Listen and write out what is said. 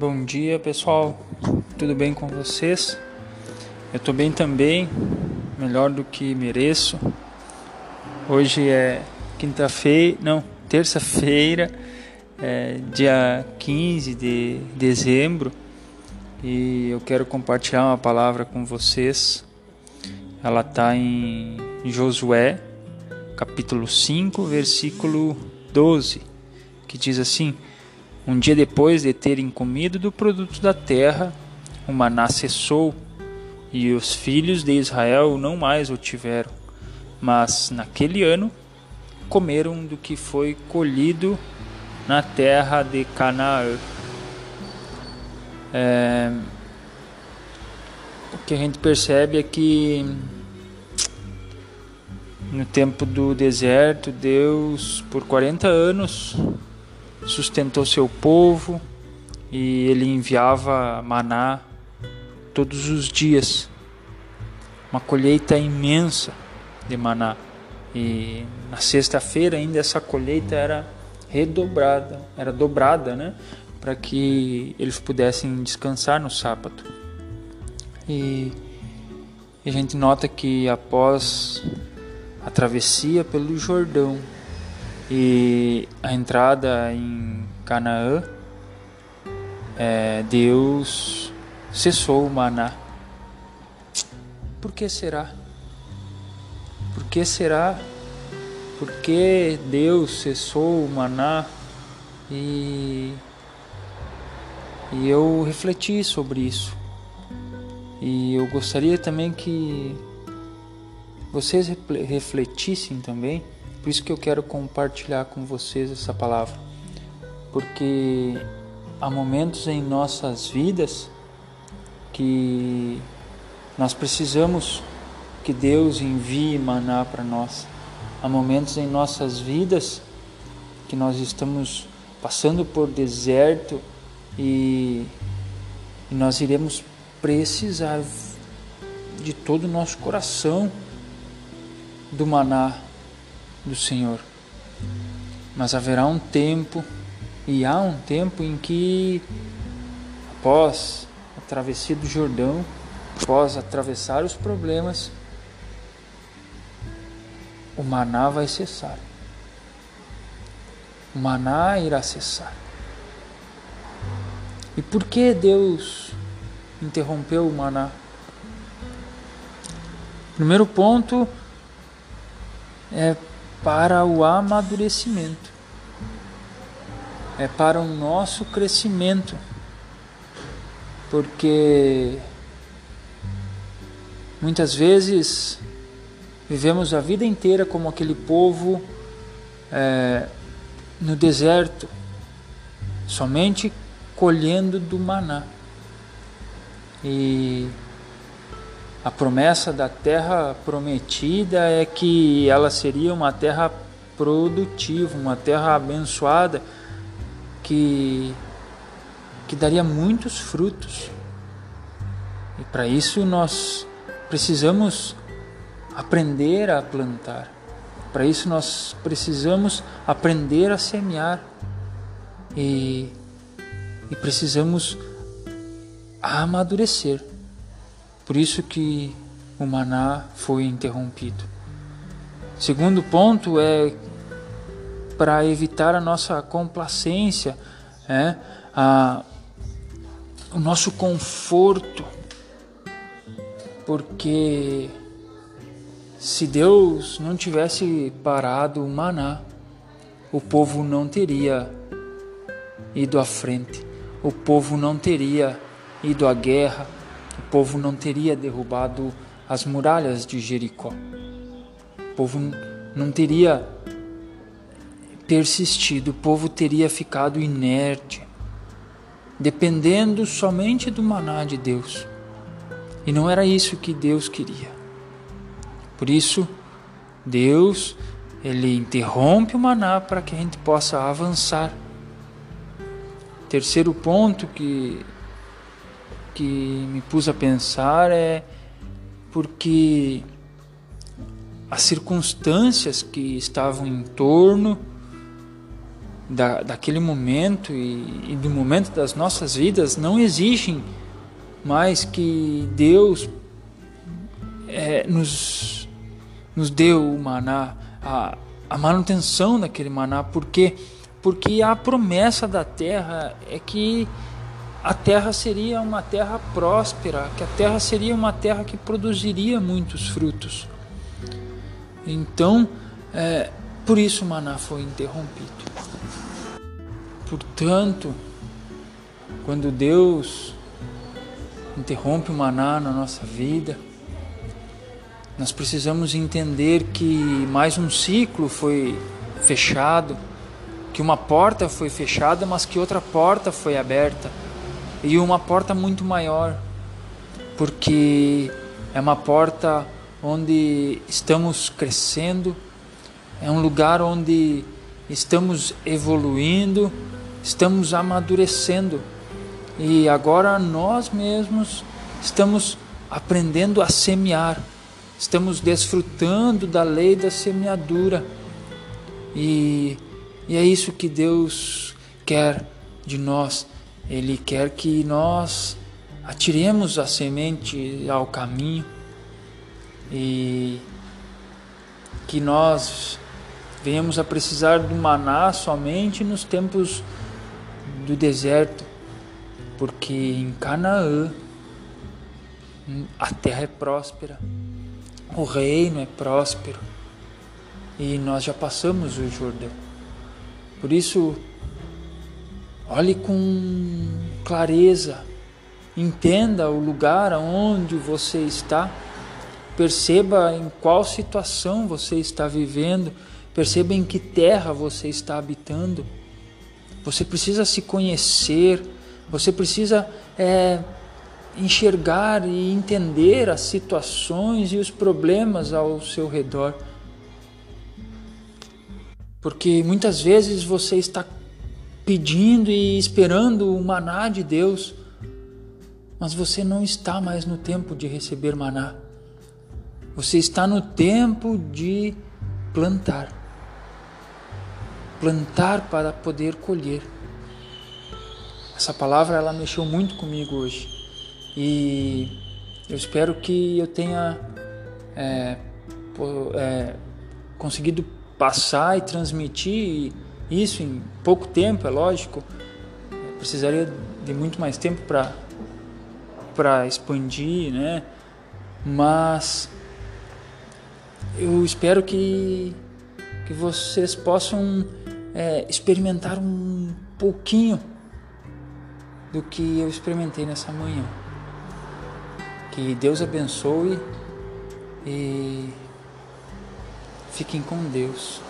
Bom dia pessoal, tudo bem com vocês? Eu estou bem também, melhor do que mereço. Hoje é quinta-feira, não, terça-feira, é dia 15 de dezembro e eu quero compartilhar uma palavra com vocês. Ela está em Josué, capítulo 5, versículo 12, que diz assim: Um dia depois de terem comido do produto da terra, o maná cessou e os filhos de Israel não mais o tiveram, mas naquele ano comeram do que foi colhido na terra de Canaã. É, o que a gente percebe é que no tempo do deserto, Deus, por 40 anos, sustentou seu povo e ele enviava maná todos os dias. Uma colheita imensa de maná. E na sexta-feira ainda essa colheita era redobrada, era dobrada, né? Para que eles pudessem descansar no sábado. E a gente nota que após a travessia pelo Jordão e a entrada em Canaã, é, Deus cessou o maná. Por que será? Por que será? Por que Deus cessou o maná? E, e eu refleti sobre isso. E eu gostaria também que vocês refletissem também. Por isso que eu quero compartilhar com vocês essa palavra. Porque há momentos em nossas vidas que nós precisamos que Deus envie maná para nós. Há momentos em nossas vidas que nós estamos passando por deserto e, e nós iremos precisar de todo o nosso coração do maná do Senhor. Mas haverá um tempo, e há um tempo em que, após a travessia do Jordão, após atravessar os problemas, o maná vai cessar. O maná irá cessar. E por que Deus interrompeu o maná? Primeiro ponto, é para o amadurecimento, é para o nosso crescimento, porque muitas vezes vivemos a vida inteira como aquele povo é, no deserto, somente colhendo do maná. E a promessa da terra prometida é que ela seria uma terra produtiva, uma terra abençoada que que daria muitos frutos. E para isso nós precisamos aprender a plantar. Para isso nós precisamos aprender a semear. E, e precisamos amadurecer. Por isso que o maná foi interrompido. Segundo ponto é para evitar a nossa complacência, é, a, o nosso conforto, porque se Deus não tivesse parado o maná, o povo não teria ido à frente, o povo não teria ido à guerra, o povo não teria derrubado as muralhas de Jericó. O povo não teria persistido, o povo teria ficado inerte, dependendo somente do maná de Deus. E não era isso que Deus queria. Por isso, Deus, ele interrompe o maná para que a gente possa avançar. Terceiro ponto que que me pus a pensar é porque as circunstâncias que estavam em torno da, daquele momento e, e do momento das nossas vidas não exigem mais que Deus é, nos, nos deu o maná, a, a manutenção daquele maná, porque porque a promessa da terra é que a terra seria uma terra próspera, que a terra seria uma terra que produziria muitos frutos. Então, é, por isso o maná foi interrompido. Portanto, quando Deus interrompe o maná na nossa vida, nós precisamos entender que mais um ciclo foi fechado, que uma porta foi fechada, mas que outra porta foi aberta, e uma porta muito maior, porque é uma porta onde estamos crescendo, é um lugar onde estamos evoluindo, estamos amadurecendo e agora nós mesmos estamos aprendendo a semear, estamos desfrutando da lei da semeadura e, e é isso que Deus quer de nós. Ele quer que nós atiremos a semente ao caminho e que nós venhamos a precisar do maná somente nos tempos do deserto, porque em Canaã a terra é próspera, o reino é próspero e nós já passamos o Jordão. Por isso, olhe com clareza, entenda o lugar onde você está Perceba em qual situação você está vivendo, perceba em que terra você está habitando. Você precisa se conhecer, você precisa é, enxergar e entender as situações e os problemas ao seu redor. Porque muitas vezes você está pedindo e esperando o maná de Deus, mas você não está mais no tempo de receber maná. Você está no tempo de plantar. Plantar para poder colher. Essa palavra ela mexeu muito comigo hoje e eu espero que eu tenha é, é, conseguido passar e transmitir isso em pouco tempo, é lógico. Precisaria de muito mais tempo para para expandir, né? Mas eu espero que, que vocês possam é, experimentar um pouquinho do que eu experimentei nessa manhã. Que Deus abençoe e fiquem com Deus.